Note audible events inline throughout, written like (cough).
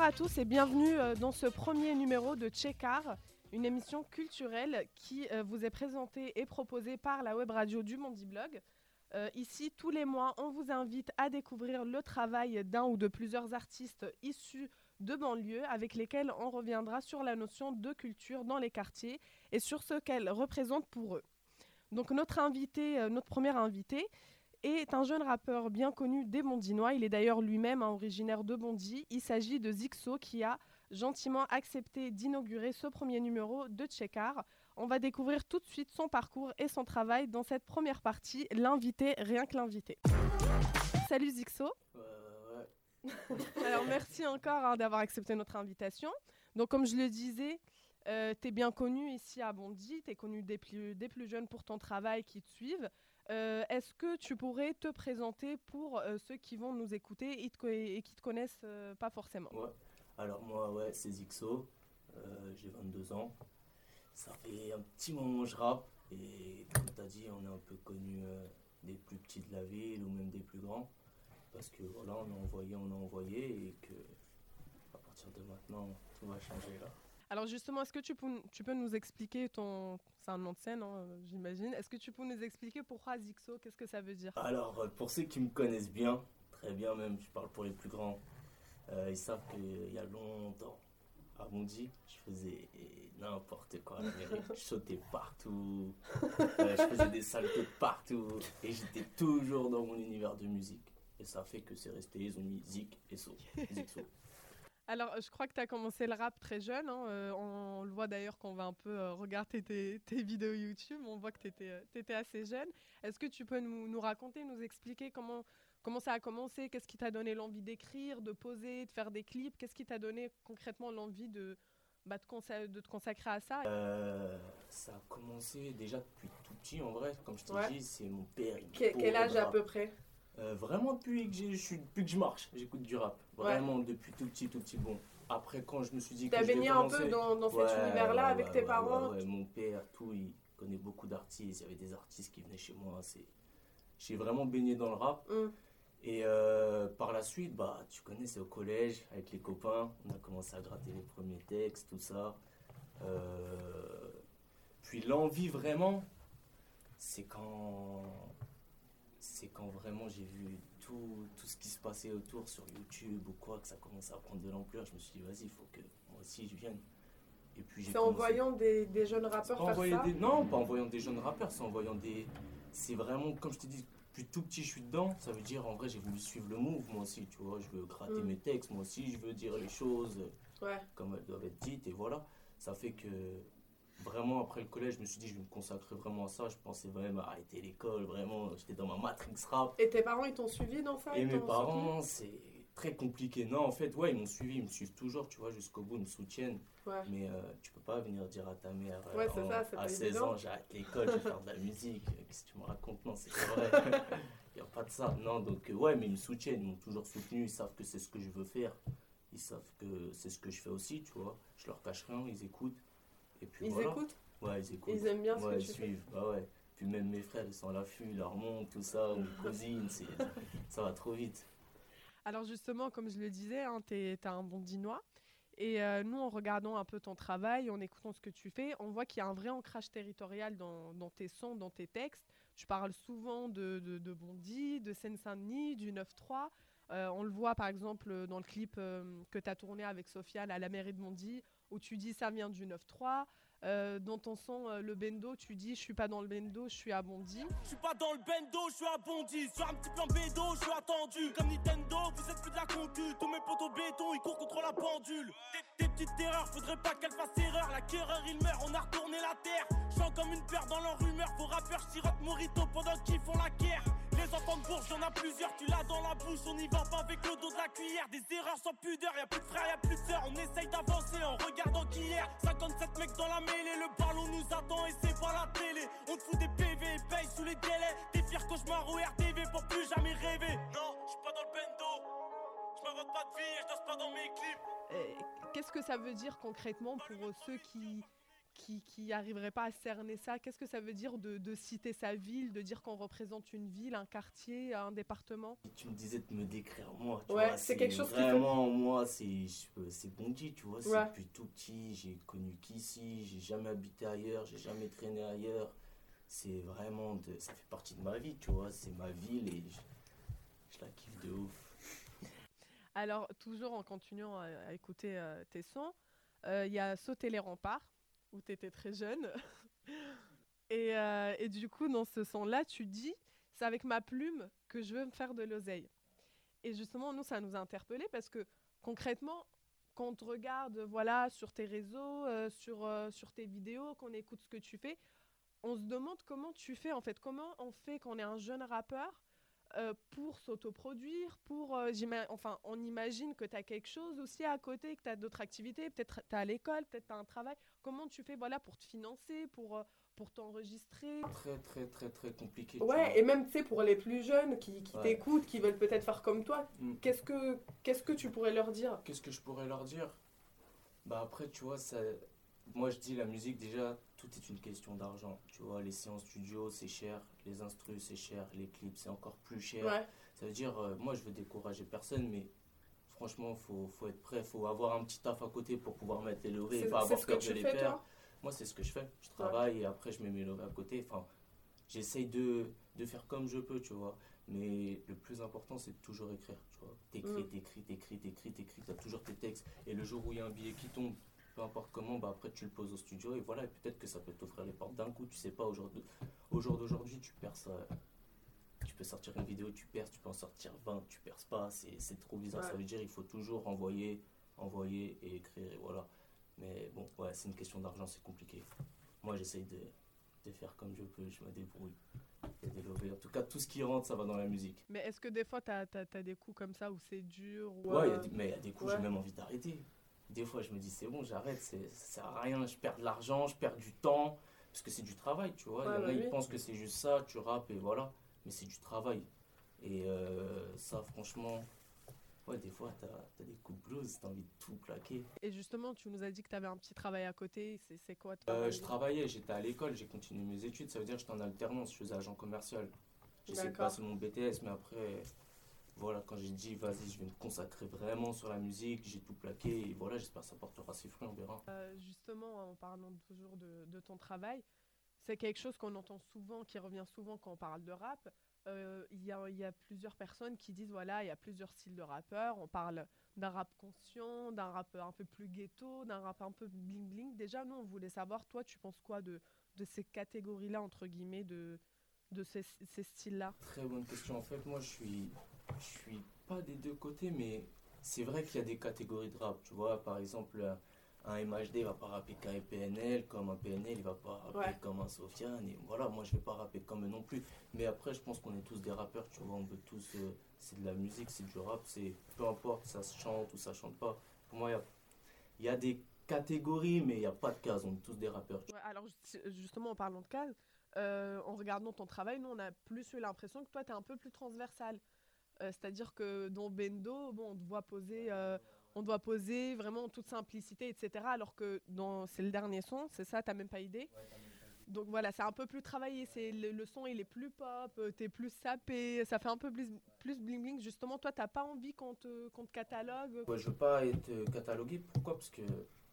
Bonjour à tous et bienvenue euh, dans ce premier numéro de Checkar, une émission culturelle qui euh, vous est présentée et proposée par la web radio du Mondi Blog. Euh, ici, tous les mois, on vous invite à découvrir le travail d'un ou de plusieurs artistes issus de banlieues avec lesquels on reviendra sur la notion de culture dans les quartiers et sur ce qu'elle représente pour eux. Donc notre invité, notre premier invité, est un jeune rappeur bien connu des Bondinois. Il est d'ailleurs lui-même originaire de Bondy. Il s'agit de Zixo qui a gentiment accepté d'inaugurer ce premier numéro de Checkar. On va découvrir tout de suite son parcours et son travail dans cette première partie, l'invité, rien que l'invité. Salut Zixo. Euh, Alors merci encore hein, d'avoir accepté notre invitation. Donc comme je le disais, euh, tu es bien connu ici à Bondy, tu es connu des plus, des plus jeunes pour ton travail qui te suivent. Euh, Est-ce que tu pourrais te présenter pour euh, ceux qui vont nous écouter et, qui te connaissent euh, pas forcément? Ouais. Alors moi, ouais, c'est Zixo. J'ai 22 ans. Ça fait un petit moment que je rappe. Et comme tu as dit, on est un peu connu des plus petits de la ville ou même des plus grands. Parce que voilà, on a envoyé, on a envoyé. Et que à partir de maintenant, tout va changer là. Alors justement, est-ce que tu peux, tu peux nous expliquer ton... C'est un nom de scène, hein, j'imagine. Est-ce que tu peux nous expliquer pourquoi Zixo Qu'est-ce que ça veut dire? Alors, euh, pour ceux qui me connaissent bien, très bien même, je parle pour les plus grands, euh, ils savent qu'il y a longtemps, à Bondy, je faisais n'importe quoi à. (laughs) Je sautais partout, euh, je faisais des saltos de partout, et j'étais toujours dans mon univers de musique. Et ça fait que c'est resté, ils ont mis Zik et So. Zixo. Alors, je crois que tu as commencé le rap très jeune. hein, euh, on, le voit d'ailleurs qu'on va un peu euh, regarder tes, tes vidéos YouTube. On voit que tu étais, assez jeune. Est-ce que tu peux nous, nous raconter, nous expliquer comment, comment ça a commencé? Qu'est-ce qui t'a donné l'envie d'écrire, de poser, de faire des clips? Qu'est-ce qui t'a donné concrètement l'envie de, bah, de, te consacrer à ça? Euh, ça a commencé déjà depuis tout petit en vrai, comme je t'ai Ouais. dit, c'est mon père. Quel, âge à peu près? Euh, vraiment depuis que, depuis que je marche, j'écoute du rap. Vraiment depuis tout petit, tout petit. Bon, après quand je me suis dit que T'as baigné un peu dans, dans Ouais, cet univers-là ouais, avec tes parents. Mon père, tout, il connaît beaucoup d'artistes. Il y avait des artistes qui venaient chez moi. C'est, j'ai vraiment baigné dans le rap. Hum. Et euh, par la suite, bah, tu connais, c'est au collège avec les copains. On a commencé à gratter les premiers textes, tout ça. Euh, puis l'envie vraiment, c'est quand c'est quand vraiment j'ai vu tout, tout ce qui se passait autour sur YouTube ou quoi, que ça commençait à prendre de l'ampleur. Je me suis dit, vas-y, il faut que moi aussi je vienne. Et puis j'ai C'est en voyant des, des jeunes rappeurs pas faire ça des... Non, pas en voyant des jeunes rappeurs, c'est en voyant des. C'est vraiment, comme je te dis, depuis tout petit, je suis dedans. Ça veut dire, en vrai, j'ai voulu suivre le move, moi aussi, tu vois. Je veux gratter Mm. mes textes, moi aussi, je veux dire les choses Ouais. comme elles doivent être dites, et voilà. Ça fait que, vraiment, après le collège, je me suis dit, je vais me consacrer vraiment à ça. Je pensais même à arrêter l'école, vraiment. J'étais dans ma matrix rap. Et tes parents, ils t'ont suivi dans ça? Et mes parents, c'est très compliqué. Non, en fait, ouais, ils m'ont suivi, ils me suivent toujours, tu vois, jusqu'au bout, ils me soutiennent. Ouais. Mais euh, tu peux pas venir dire à ta mère euh, Ouais, en- ça, à pas 16 évident. ans j'arrête l'école, je vais faire de la musique. Euh, Qu'est-ce que tu me racontes? Non, c'est pas vrai. (laughs) Il n'y a pas de ça. Non, donc euh, ouais, mais ils me soutiennent, ils m'ont toujours soutenu, ils savent que c'est ce que je veux faire. Ils savent que c'est ce que je fais aussi, tu vois. Je leur cache rien, ils écoutent. Et puis Ils voilà. écoutent Ouais, ils écoutent. Ils aiment bien ce ouais, que ils tu fais suivent. Bah ouais. Puis même mes frères, ils sont à l'affût, ils leur montrent, tout ça, mes cousines, (laughs) ça va trop vite. Alors justement, comme je le disais, hein, tu es, un bondinois. Et euh, nous, en regardant un peu ton travail, en écoutant ce que tu fais, on voit qu'il y a un vrai ancrage territorial dans, dans tes sons, dans tes textes. Tu parles souvent de, de, de Bondy, de Seine-Saint-Denis, du 9-3. Euh, on le voit par exemple dans le clip euh, que tu as tourné avec Sofiane à la mairie de Bondy, où tu dis ça vient du 9-3. Euh, dans ton son euh, Le Bendo, tu dis je suis pas dans le Bendo, je suis à Bondy. Je suis pas dans le bendo, je suis à Bondy Sur un petit plan bédo, je suis attendu. Comme Nintendo, vous êtes plus de la concu Tous mes potos béton, ils courent contre la pendule. Des, petites erreurs, faudrait pas qu'elles fassent erreur. L'acquéreur il meurt, on a retourné la terre. Chant comme une paire dans leur rumeur Vos rappeurs sirotent Morito pendant qu'ils font la guerre Les enfants de Bourges, y'en a plusieurs Tu l'as dans la bouche, on y va pas avec le dos de la cuillère. Des erreurs sans pudeur, y'a plus de frères, y'a plus de sœurs. On essaye d'avancer en regardant qu'hier. 57 mecs dans la mêlée, le ballon nous attend et c'est pas la télé. On te fout des PV et paye sous les délais. Des pires cauchemars au RTV pour plus jamais rêver. Non, je suis pas dans le bendo. Je pas de vie et je danse pas dans mes clips. Euh, Qu'est-ce que ça veut dire concrètement pour ceux qui, qui arriveraient pas à cerner ça. Qu'est-ce que ça veut dire de, de citer sa ville, de dire qu'on représente une ville, un quartier, un département? Tu me disais de me décrire moi, tu Ouais, c'est quelque chose qui fait- Vraiment, moi, c'est Bondy, tu vois. C'est Ouais. depuis tout petit, j'ai connu qu'ici, j'ai jamais habité ailleurs, j'ai jamais traîné ailleurs. C'est vraiment, de, ça fait partie de ma vie, tu vois. C'est ma ville et je, je la kiffe de ouf. Alors, toujours en continuant à, à écouter euh, tes sons, euh, il y a Sauter les remparts, où tu étais très jeune. (laughs) et, euh, et du coup, dans ce son-là, tu dis c'est avec ma plume que je veux me faire de l'oseille. Et justement, nous, ça nous a interpellés parce que concrètement, quand on te regarde voilà, sur tes réseaux, euh, sur, euh, sur tes vidéos, qu'on écoute ce que tu fais, on se demande comment tu fais en fait. Comment on fait quand on est un jeune rappeur euh, pour s'autoproduire, pour... euh, enfin, on imagine que tu as quelque chose aussi à côté, que tu as d'autres activités, peut-être tu à l'école, peut-être tu as un travail. Comment tu fais voilà, pour te financer, pour, euh, pour t'enregistrer? Très, très, très, très compliqué. tu vois. et même, tu sais, pour les plus jeunes qui, qui Ouais. t'écoutent, qui veulent peut-être faire comme toi, Mm. qu'est-ce que, qu'est-ce que tu pourrais leur dire? Qu'est-ce que je pourrais leur dire? Bah après, tu vois, ça... moi je dis la musique déjà, tout est une question d'argent. Tu vois, les séances studio, c'est cher, les instrus, c'est cher, les clips, c'est encore plus cher. Ouais. Ça veut dire, euh, moi je veux décourager personne, mais franchement, faut, faut être prêt, faut avoir un petit taf à côté pour pouvoir mettre les levées et pas avoir peur de les fais, perdre. Moi, c'est ce que je fais. Je travaille et après, je mets mes levées à côté. Enfin, j'essaye de, de faire comme je peux, tu vois. Mais le plus important, c'est de toujours écrire, tu vois. T'écris, Mm. t'écris, t'écris, t'écris, t'écris, t'as toujours tes textes. Et le jour où il y a un billet qui tombe, peu importe comment, bah après, tu le poses au studio et voilà. Et peut-être que ça peut t'offrir les portes d'un coup, tu sais pas. Au jour de- au jour d'aujourd'hui, tu perds ça. Tu peux sortir une vidéo, tu perds, tu peux en sortir 20, tu perds pas. C'est c'est trop bizarre. Ça veut dire il faut toujours envoyer, envoyer et écrire et voilà. Mais bon, ouais, c'est une question d'argent, c'est compliqué. Moi, j'essaye de, de faire comme je peux, je me débrouille. En tout cas, tout ce qui rentre, ça va dans la musique. Mais est-ce que des fois, tu as, des coups comme ça où c'est dur ou, Ouais, il y a euh, des- mais il y a des coups, ouais. j'ai même envie d'arrêter. Des fois, je me dis, c'est bon, j'arrête, c'est- ça sert à rien, je perds de l'argent, je perds du temps, parce que c'est du travail, tu vois. Ouais, il y en a, bah ils oui. pensent que c'est juste ça, tu rappes et voilà. Mais c'est du travail. Et euh, ça, franchement, ouais, des fois, t'as as des coups de blues, t'as envie de tout plaquer. Et justement, tu nous as dit que tu avais un petit travail à côté. C'est quoi Euh, travail je travaillais, j'étais à l'école, j'ai continué mes études, ça veut dire que j'étais en alternance, je faisais agent commercial. Essayé de passer mon BTS, mais après, voilà, quand j'ai dit, vas-y, je vais me consacrer vraiment sur la musique, j'ai tout plaqué, et voilà, j'espère que ça portera ses fruits, on verra. Euh, justement, en parlant toujours de, de ton travail, c'est quelque chose qu'on entend souvent, qui revient souvent quand on parle de rap. Euh, Il y, a, il y a plusieurs personnes qui disent voilà, il y a plusieurs styles de rappeurs. On parle d'un rap conscient, d'un rap un peu plus ghetto, d'un rap un peu bling bling. Déjà, nous, on voulait savoir, toi, tu penses quoi de, de ces catégories-là, entre guillemets, de, de ces, ces styles-là? Très bonne question. En fait, moi, je suis, je suis pas des deux côtés, mais c'est vrai qu'il y a des catégories de rap. Tu vois, par exemple, un- un MHD va pas rapper qu'un PNL, comme un PNL, il va pas rapper Ouais. comme un Sofiane. Et voilà, moi, je vais pas rapper comme eux non plus. Mais après, je pense qu'on est tous des rappeurs, tu vois, on veut tous. euh, c'est de la musique, c'est du rap, c'est peu importe, ça se chante ou ça chante pas. Pour moi, il y a, il y a des catégories, mais il n'y a pas de cases, on est tous des rappeurs. Ouais, alors ju- justement, en parlant de cases, euh, en regardant ton travail, nous, on a plus eu l'impression que toi, tu es un peu plus transversal. Euh, C'est-à-dire que dans Bendo, bon, on te voit poser, euh, on doit poser vraiment en toute simplicité, etc. Alors que dans, c'est le dernier son, c'est ça, t'as même pas idée. Donc voilà, c'est un peu plus travaillé. C'est le, le son, il est plus pop, euh, t'es plus sapé, ça fait un peu plus, plus bling bling. Justement, toi, t'as pas envie qu'on te, catalogue? Ouais, je veux pas être catalogué. Pourquoi? Parce que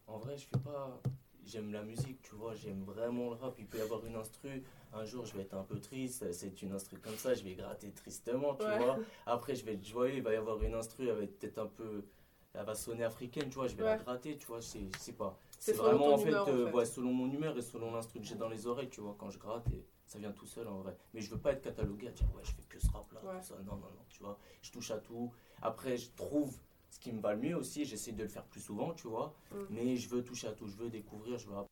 en vrai, je fais pas. J'aime la musique, tu vois. J'aime vraiment le rap. Il peut y avoir une instru. Un jour, je vais être un peu triste. C'est une instru comme ça. Je vais gratter tristement, tu Ouais. vois. Après, je vais être joyeux. Il va y avoir une instru. Elle va être peut-être un peu. Elle va sonner africaine, tu vois. Je vais la gratter, tu vois. Je sais, je sais pas. C'est C'est vraiment en fait, humeur, en euh, fait. ouais, selon mon humeur et selon l'instru que j'ai dans les oreilles, tu vois. Quand je gratte, et ça vient tout seul en vrai. Mais je veux pas être catalogué à dire ouais, je fais que ce rap là, tout ça. Non, non, non, tu vois. Je touche à tout. Après, je trouve ce qui me va le mieux aussi. J'essaie de le faire plus souvent, tu vois. Mm. Mais je veux toucher à tout. Je veux découvrir. Je veux apprendre.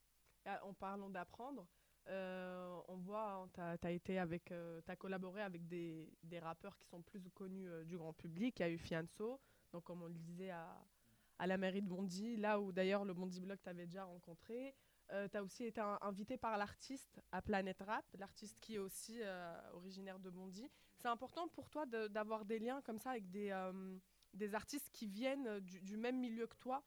En parlant d'apprendre, euh, on voit, tu as, été avec, euh, collaboré avec des, des rappeurs qui sont plus connus euh, du grand public. Il y a eu Fianso, donc comme on le disait à, à la mairie de Bondy, là où d'ailleurs le Bondy Blog t'avait déjà rencontré. tu as aussi été un- invité par l'artiste à Planète Rap, l'artiste qui est aussi euh, originaire de Bondy. C'est important pour toi de- d'avoir des liens comme ça avec des, euh, des artistes qui viennent du, du même milieu que toi.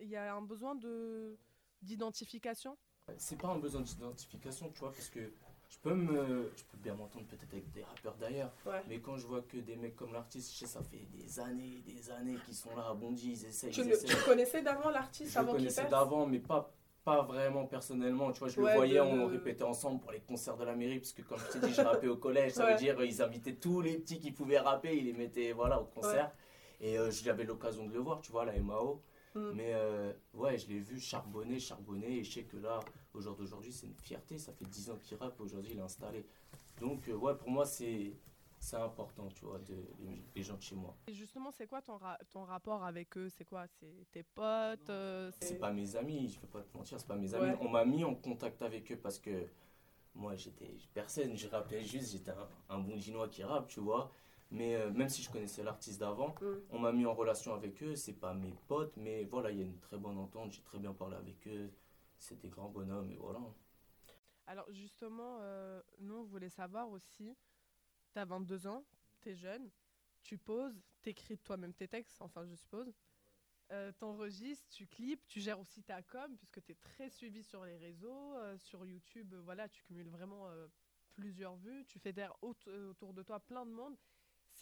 Il y a un besoin de d'identification? C'est pas un besoin d'identification, tu vois, parce que je peux, me, je peux bien m'entendre peut-être avec des rappeurs d'ailleurs, Ouais. mais quand je vois que des mecs comme l'artiste, je sais, ça fait des années, des années qu'ils sont là à Bondy, ils essayent, Tu ils le, essayent. tu connaissais d'avant l'artiste Je avant le qu'il connaissais d'avant, mais pas, pas vraiment personnellement. Tu vois, je Ouais, le voyais, de- on répétait ensemble pour les concerts de la mairie, parce que comme je t'ai dit, je rappais au collège, ça Ouais. veut dire ils invitaient tous les petits qui pouvaient rapper, ils les mettaient voilà, au concert. Et euh, j'avais l'occasion de le voir, tu vois, la MAO. Mm. Mais euh, ouais, je l'ai vu charbonner, charbonner, et je sais que là, au jour d'aujourd'hui, c'est une fierté. Ça fait 10 ans qu'il rappe, aujourd'hui, il est installé. Donc, euh, ouais, pour moi, c'est c'est important, tu vois, de, les, les gens de chez moi. Et justement, c'est quoi ton, ra- ton rapport avec eux? C'est quoi? C'est tes potes euh, C'est pas mes amis, je vais pas te mentir, c'est pas mes Ouais. amis. On m'a mis en contact avec eux parce que moi j'étais personne, je rappais juste, j'étais un, un bon chinois qui rappe, tu vois. Mais euh, même si je connaissais l'artiste d'avant, Mm. on m'a mis en relation avec eux, c'est pas mes potes, mais voilà, il y a une très bonne entente, j'ai très bien parlé avec eux, c'est des grands bonhommes et voilà. Alors justement, euh, nous, on voulait savoir aussi, tu as 22 ans, tu es jeune, tu poses, tu écris toi-même tes textes, enfin je suppose, euh, t'enregistres, tu clips, tu gères aussi ta com, puisque tu es très suivi sur les réseaux, euh, sur YouTube, euh, voilà, tu cumules vraiment euh, plusieurs vues, tu fédères aut- autour de toi plein de monde.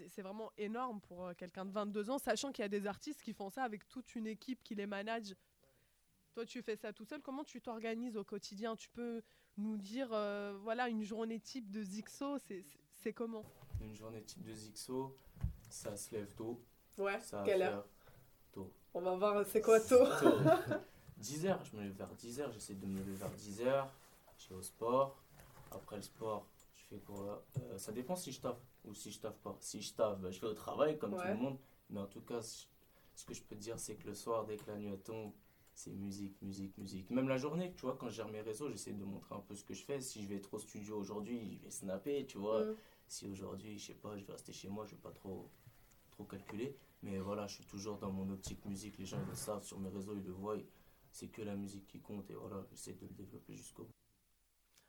C'est vraiment énorme pour euh, quelqu'un de 22 ans, sachant qu'il y a des artistes qui font ça avec toute une équipe qui les manage. Toi, tu fais ça tout seul. Comment tu t'organises au quotidien? Tu peux nous dire, euh, voilà, une journée type de Zixo, c'est- comment? Une journée type de Zixo, ça se lève tôt, Ouais, ça va faire tôt. On va voir, c'est 10h, (laughs) (laughs) je me lève vers 10h, j'essaie de me lever vers 10h, je vais au sport. Après le sport, je fais quoi? Euh, Ça dépend si je taffe ou si je taffe pas. Si je taffe, bah, je vais au travail comme tout le monde. Mais en tout cas, ce que je peux te dire, c'est que le soir, dès que la nuit tombe, c'est musique, musique, musique. Même la journée, tu vois, quand je gère mes réseaux, j'essaie de montrer un peu ce que je fais. Si je vais être au studio aujourd'hui, je vais snapper, tu vois. Mm. Si aujourd'hui, je sais pas, je vais rester chez moi, je vais pas trop, trop calculer. Mais voilà, je suis toujours dans mon optique musique. Les gens le savent sur mes réseaux, ils le voient. C'est que la musique qui compte et voilà, j'essaie de le développer jusqu'au bout.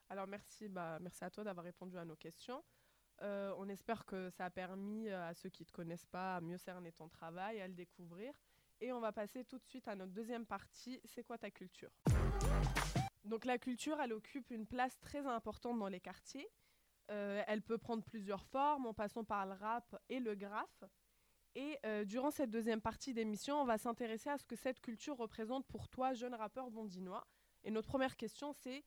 Alors merci, bah, merci à toi d'avoir répondu à nos questions. Euh, on espère que ça a permis euh, à ceux qui ne te connaissent pas à mieux cerner ton travail, à le découvrir. Et on va passer tout de suite à notre deuxième partie, c'est quoi ta culture? Donc la culture, elle occupe une place très importante dans les quartiers. Euh, elle peut prendre plusieurs formes en passant par le rap et le graphe. Et durant cette deuxième partie d'émission, on va s'intéresser à ce que cette culture représente pour toi, jeune rappeur bondinois. Et notre première question, c'est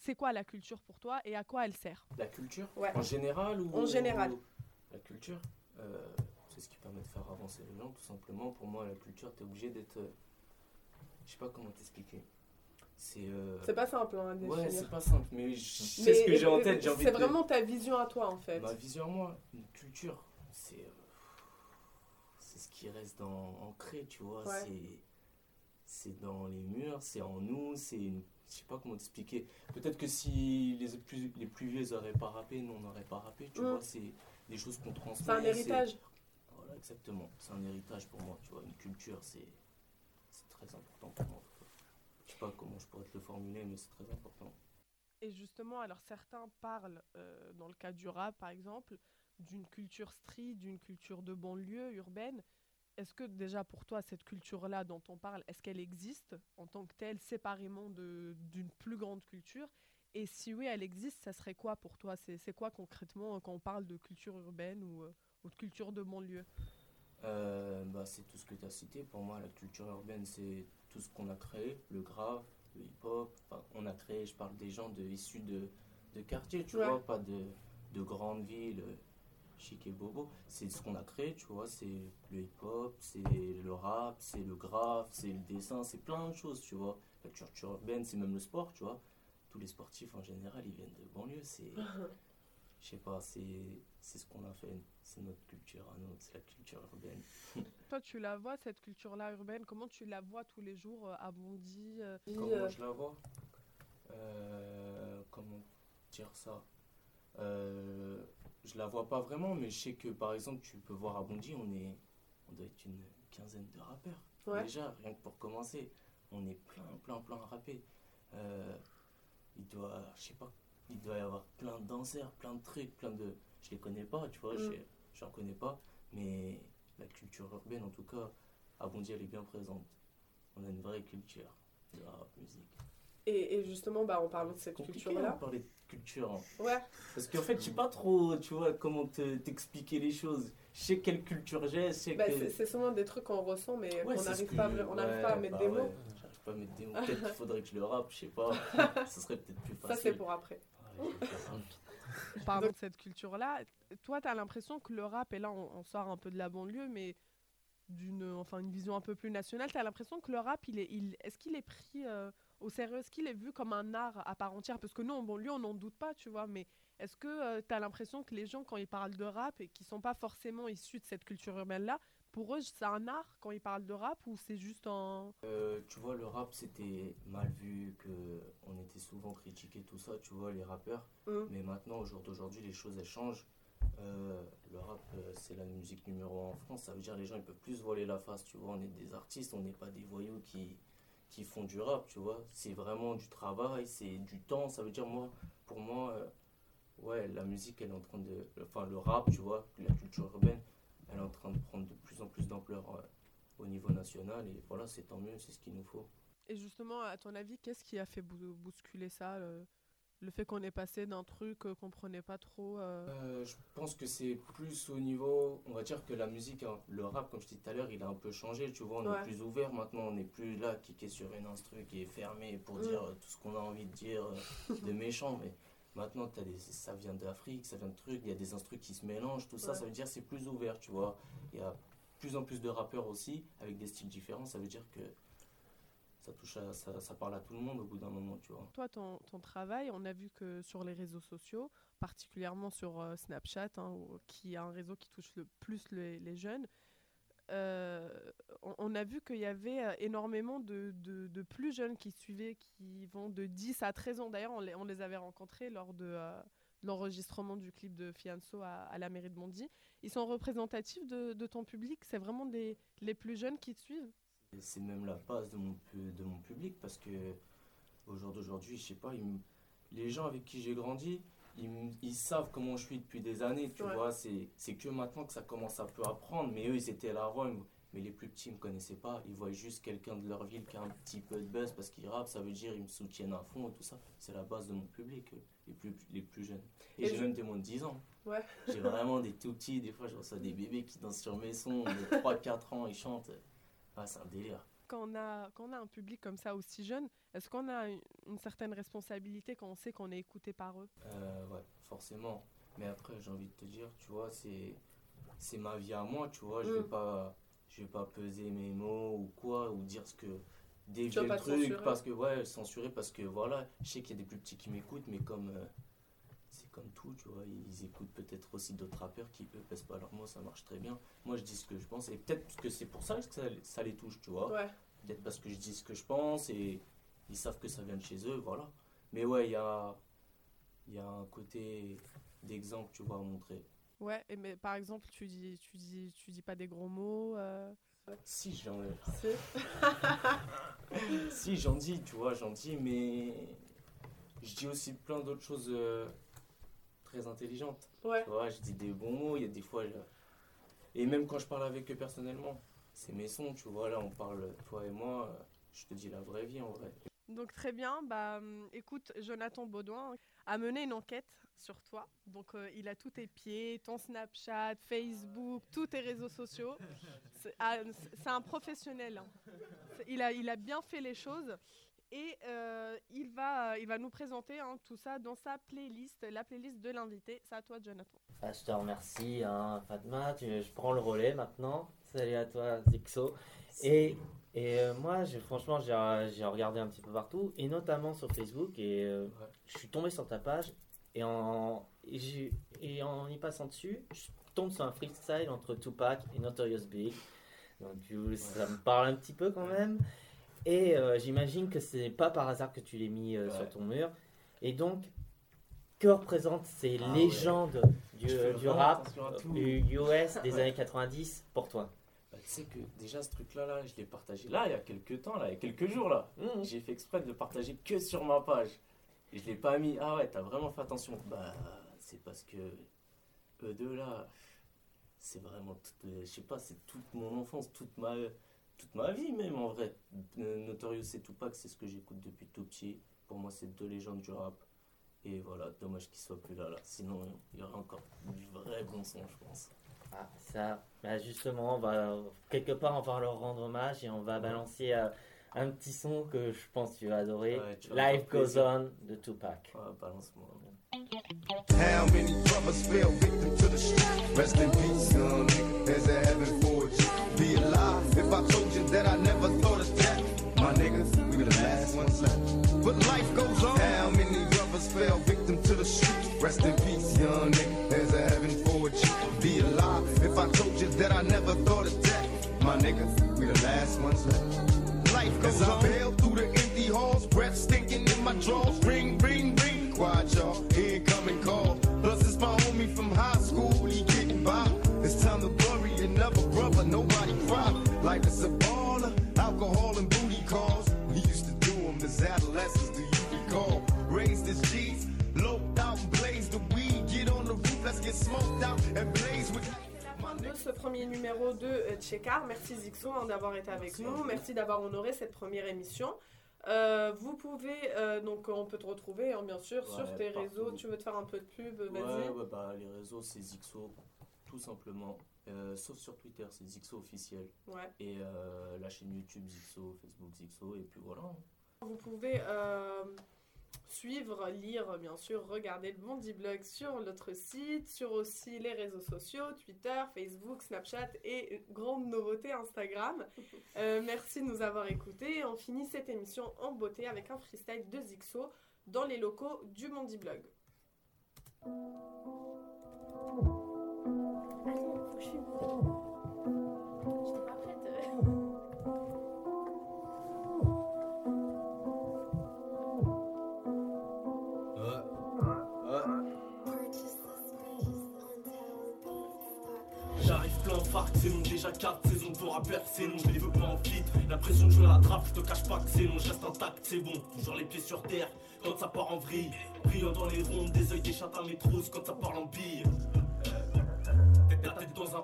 c'est quoi la culture pour toi et à quoi elle sert? La culture? Ouais. En général ou En général. La culture, euh, c'est ce qui permet de faire avancer les gens, tout simplement. Pour moi, la culture, tu es obligé d'être. euh, je sais pas comment t'expliquer. C'est. euh, pas simple hein, à Ouais, c'est pas simple, mais je sais ce que j'ai en tête. J'ai envie C'est de. vraiment ta vision à toi en fait. Ma vision à moi, une culture, c'est. euh, c'est ce qui reste dans, ancré, tu vois. Ouais. C'est dans les murs, c'est en nous, c'est une. Je sais pas comment t'expliquer. Peut-être que si les plus, les plus vieux n'auraient pas rappé, nous on n'aurait pas rappé, tu Mm. vois. C'est des choses qu'on transmet. C'est un héritage. Voilà, exactement. C'est un héritage pour moi, tu vois. Une culture, c'est. Très important pour moi. Je sais pas comment je pourrais te le formuler, mais c'est très important. Et justement, alors certains parlent, euh, dans le cas du rap par exemple, d'une culture street, d'une culture de banlieue urbaine. Est-ce que déjà pour toi, cette culture-là dont on parle, est-ce qu'elle existe en tant que telle, séparément de- d'une plus grande culture? Et si oui, elle existe, ça serait quoi pour toi? C'est quoi concrètement euh, quand on parle de culture urbaine ou, euh, ou de culture de banlieue? Euh, bah, c'est tout ce que tu as cité. Pour moi, la culture urbaine, c'est tout ce qu'on a créé, le grave, le hip-hop. Enfin, on a créé, je parle des gens de, issus de, de quartiers, tu Ouais. vois, pas de, de grandes villes chic et bobo. C'est ce qu'on a créé, tu vois, c'est le hip-hop, c'est le rap, c'est le graphe, c'est le dessin, c'est plein de choses, tu vois. La culture urbaine, c'est même le sport, tu vois. Tous les sportifs, en général, ils viennent de banlieue, c'est... (laughs) Je sais pas, c'est c'est ce qu'on a fait, c'est notre culture à nous, c'est la culture urbaine. (laughs) Toi, tu la vois, cette culture-là urbaine? Comment tu la vois tous les jours euh, à Bondy euh, Comment euh, je la vois? Euh, Comment dire ça? Euh, Je la vois pas vraiment, mais je sais que par exemple, tu peux voir à Bondy, on, est, on doit être une quinzaine de rappeurs. Ouais. Déjà, rien que pour commencer, on est plein, plein, plein à rapper. Euh, il doit, je sais pas, il doit y avoir plein de danseurs, plein de trucs, plein de. Je les connais pas, tu vois, Mm. je j'en connais pas, mais la culture urbaine, en tout cas, à Bondy, elle est bien présente. On a une vraie culture de rap musique. Et, et justement, bah, en parlant de cette culture-là. de parler de culture. hein. Ouais, Parce qu'en fait, je sais pas trop, tu vois, comment te- t'expliquer les choses. Je sais quelle culture j'ai, je bah, que... c'est c'est souvent des trucs qu'on ressent, mais Ouais, qu'on n'arrive pas, que- on n'arrive ouais, pas à mettre bah des ouais, mots. J'arrive pas à mettre des mots. Peut-être qu'il faudrait que je le rappe, je sais pas. (laughs) Ce serait peut-être plus Ça, facile. c'est pour après. Ça. Parlons de cette culture-là. Toi, tu as l'impression que le rap, et là, on, on sort un peu de la banlieue, mais d'une enfin, une vision un peu plus nationale, tu as l'impression que le rap, il est, il, est-ce qu'il est pris euh, au sérieux Est-ce qu'il est vu comme un art à part entière Parce que nous, en banlieue, on n'en doute pas, tu vois, mais est-ce que tu as l'impression que les gens, quand ils parlent de rap et qui sont pas forcément issus de cette culture urbaine-là, pour eux, c'est un art quand ils parlent de rap ou c'est juste un... Euh, tu vois, le rap, c'était mal vu, que on était souvent critiqué, tout ça, tu vois, les rappeurs. Hum. Mais maintenant, au jour d'aujourd'hui, les choses, elles changent. Euh, le rap, euh, c'est la musique numéro un en France. Ça veut dire les gens, ils peuvent plus se voiler la face, tu vois. On est des artistes, on n'est pas des voyous qui, qui font du rap, tu vois. C'est vraiment du travail, c'est du temps. Ça veut dire, moi, pour moi, euh, ouais, la musique, elle est en train de... Enfin, le rap, tu vois, la culture urbaine, elle est en train de prendre de plus en plus d'ampleur euh, au niveau national. Et voilà, c'est tant mieux, c'est ce qu'il nous faut. Et justement, à ton avis, qu'est-ce qui a fait bou- bousculer ça le fait qu'on est passé d'un truc euh, qu'on prenait pas trop... euh, Euh, je pense que c'est plus au niveau, on va dire que la musique, hein, le rap, comme je disais tout à l'heure, il a un peu changé, tu vois, on Ouais. est plus ouvert maintenant, on n'est plus là, qui est sur une instru, qui est fermé pour Mm. dire euh, tout ce qu'on a envie de dire de méchant, mais maintenant, t'as des, ça vient d'Afrique, ça vient de trucs, il y a des instrus qui se mélangent, tout ça, Ouais. ça veut dire c'est plus ouvert, tu vois, il y a plus en plus de rappeurs aussi, avec des styles différents, ça veut dire que ça parle à tout le monde au bout d'un moment, tu vois. Toi, ton, travail, on a vu que sur les réseaux sociaux, particulièrement sur euh, Snapchat, hein, qui est un réseau qui touche le plus les, jeunes, euh, on, a vu qu'il y avait euh, énormément de, plus jeunes qui suivaient, qui vont de 10 à 13 ans. D'ailleurs, on les, avait rencontrés lors de, l'enregistrement du clip de Fianso à, la mairie de Bondy. Ils sont représentatifs de, ton public? C'est vraiment les plus jeunes qui te suivent? C'est même la base de mon, de mon public parce que au jour d'aujourd'hui, je sais pas, ils me- les gens avec qui j'ai grandi, ils, me- ils savent comment je suis depuis des années, tu Ouais. vois. C'est c'est que maintenant que ça commence un peu à prendre, mais eux, ils étaient là avant. Mais les plus petits ne me connaissaient pas. Ils voient juste quelqu'un de leur ville qui a un petit peu de buzz parce qu'il rappe. Ça veut dire ils me soutiennent à fond et tout ça. C'est la base de mon public, eux, les plus, les plus jeunes. Et, Et j'ai je- même des moins de 10 ans. Ouais. J'ai vraiment des tout petits. Des fois, je reçois des bébés qui dansent sur mes sons. De 3-4 ans, ils chantent. C'est un délire. quand on, a, quand on a un public comme ça aussi jeune, est-ce qu'on a une, une certaine responsabilité quand on sait qu'on est écouté par eux? Euh, ouais, forcément. Mais après, j'ai envie de te dire, tu vois, c'est c'est ma vie à moi, tu vois. Je vais Mm. pas je vais pas peser mes mots ou quoi ou dire ce que dévier le truc censurer. parce que ouais, censurer parce que voilà, je sais qu'il y a des plus petits qui m'écoutent, mais comme euh, comme tout, tu vois, ils écoutent peut-être aussi d'autres rappeurs qui eux pèsent pas leurs mots, ça marche très bien. Moi, je dis ce que je pense et peut-être que c'est pour ça que ça, ça les touche, tu vois. Ouais. Peut-être parce que je dis ce que je pense et ils savent que ça vient de chez eux, voilà. Mais ouais, il y a, il y a un côté d'exemple, tu vois, à montrer. Ouais, et mais par exemple, tu dis, tu dis, tu dis pas des gros mots. euh, Si j'en c'est- (laughs) si, j'en dis, tu vois, j'en dis, mais je dis aussi plein d'autres choses euh, très intelligentes. Ouais. Tu vois, je dis des bons mots, il y a des fois... je- Et même quand je parle avec eux personnellement, c'est mes sons, tu vois, là on parle, toi et moi, euh, je te dis la vraie vie en vrai. Donc très bien. Bah, hum, écoute, Jonathan Baudouin a mené une enquête sur toi. Donc euh, il a tous tes pieds, ton Snapchat, Facebook, tous tes réseaux sociaux. C'est ah, un professionnel. hein. Il a, il a bien fait les choses. Et euh, il, va, il va nous présenter hein, tout ça dans sa playlist, la playlist de l'invité. C'est à toi, Jonathan. Ah, je te remercie, hein, Fatma. Tu- je prends le relais maintenant. Salut à toi, Zixo. Et, et euh, moi, franchement, j'ai regardé un petit peu partout, et notamment sur Facebook. Et euh, Ouais. je suis tombé sur ta page. Et en, et, en y passant dessus, je tombe sur un freestyle entre Tupac et Notorious Big. Donc, ça me parle un petit peu quand même. Et euh, j'imagine que c'est pas par hasard que tu l'as mis euh, Ouais. sur ton mur. Et donc, que représentent ces Ah ouais. légendes du, Je fais du vraiment rap US des (laughs) Ouais. années 90 pour toi? Bah, tu sais que déjà ce truc-là, là, je l'ai partagé là, il y a quelques temps, là, il y a quelques jours, là. Mmh. J'ai fait exprès de le partager que sur ma page. Et je l'ai pas mis. Ah ouais, t'as vraiment fait attention. Bah, c'est parce que eux deux là, c'est vraiment toute, euh, je sais pas, c'est toute mon enfance, toute ma, toute ma vie même en vrai. Notorious et Tupac, c'est ce que j'écoute depuis tout petit. Pour moi, c'est deux légendes du rap. Et voilà, dommage qu'ils soient plus là, là. Sinon, il y aurait encore du vrai bon son, je pense. Ah, ça, bah, justement, on va, quelque part, on va leur rendre hommage et on va balancer euh, un petit son que je pense que tu vas adorer. Ouais, tu vas Life Goes. On de Tupac. Ouais, balance-moi. How many brothers fell victim to the street? Rest in peace, young nigga. There's a heaven for you. Be alive if I told you that I never thought of that. My niggas, we were the last ones left. But life goes on. How many brothers fell victim to the street? Rest in peace, young nigga. There's a heaven for you. Be alive if I told you that I never thought of that. My niggas, we the last ones left. As I bail through the empty halls, breath stinking in my drawers. Ring, ring, ring. Quiet, y'all. Incoming call. Plus, it's my homie from high school. He getting by. It's time to bury another brother. Nobody cry. Life is a baller. Alcohol and booty calls. We used to do them as adolescents. Do you recall? Raised as G's. Loped out and blazed the weed. Get on the roof. Let's get smoked out and blaze. De ce premier numéro de euh, Tchekar. Merci Zixo hein, d'avoir été avec Merci nous. Merci d'avoir honoré cette première émission. Euh, vous pouvez, euh, donc on peut te retrouver hein, bien sûr sur tes partout. réseaux. Tu veux te faire un peu de pub? Vas-y. Ouais, ouais, bah les réseaux, c'est Zixo, tout simplement. Euh, sauf sur Twitter, c'est Zixo officiel. Ouais. Et euh, la chaîne YouTube Zixo, Facebook Zixo, et puis voilà. Vous pouvez euh, suivre, lire, bien sûr, regarder le Bondi Blog sur notre site, sur aussi les réseaux sociaux, Twitter, Facebook, Snapchat et grande nouveauté Instagram. (laughs) Euh, merci de nous avoir écoutés. On finit cette émission en beauté avec un freestyle de Zixo dans les locaux du Bondi Blog. Attends, déjà 4 saisons pour rappeur, c'est long, je les veux pas en fit. La pression de jouer la trappe, je te cache pas que c'est long, je intact, c'est bon. Toujours les pieds sur terre, quand ça part en vrille. Brillant dans les rondes, des yeux des chattes à mes trousses, quand ça parle en bille.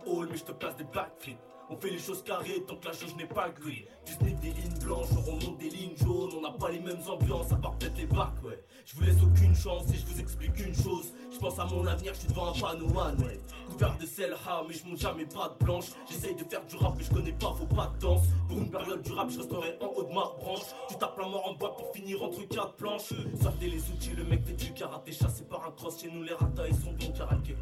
Mais je te place des backflips. On fait les choses carrées tant que la jauge n'est pas gris. Tu sniffes des lignes blanches, on remonte des lignes jaunes. On n'a pas les mêmes ambiances, à part peut-être les bacs, ouais. Je vous laisse aucune chance et je vous explique une chose. Je pense à mon avenir, je suis devant un panorama, ouais. Couvert de sel, ah, mais je monte jamais pas de blanche. J'essaye de faire du rap, mais je connais pas, faut pas de danse. Pour une période du rap, je resterai en haut de ma branche. Tu tapes la mort en bois pour finir entre quatre planches. Sortez les outils, le mec fait du karaté, chassé par un cross. Chez nous, les ratas, ils sont bons karaté.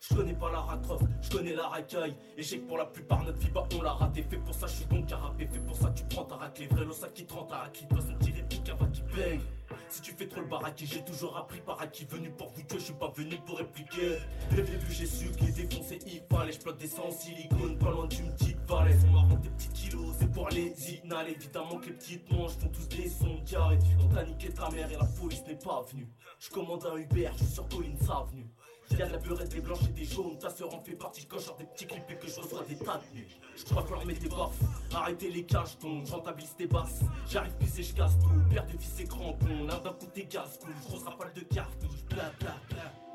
Je connais pas la ratrof, je connais la racaille. Et j'ai que pour la plupart notre vie bah on l'a raté. Fait pour ça je suis bon carapé, fait pour ça tu prends ta raclée. Vrai l'ossa qui te rend ta raclée, toi son tiré pique va qui baigne. Si tu fais trop le baraki, j'ai toujours appris par acquis. Venu pour vous tuer, je suis pas venu pour répliquer. Dès le début j'ai su que les défoncer il fallait Je des sangs en silicone, pas loin d'une petite falaise On m'a des petits kilos, c'est pour les inhalés Évidemment que les petites manches font tous des sons diarrhée. On t'a niqué ta mère et la police n'est pas venue. Je commande un Uber, je suis sur Colline Avenue De la beurette, des blanches et des jaunes, ta sœur en fait partie je sors des petits clips et que je reçois des tas de. Je crois qu'on leur met des baffes, arrêtez les cages ton rentabilise tes basses. J'arrive plus et je casse tout, père de fils et crampons, l'un d'un coup t'es casse-couille, grosse rafale de cartouches, bla bla bla.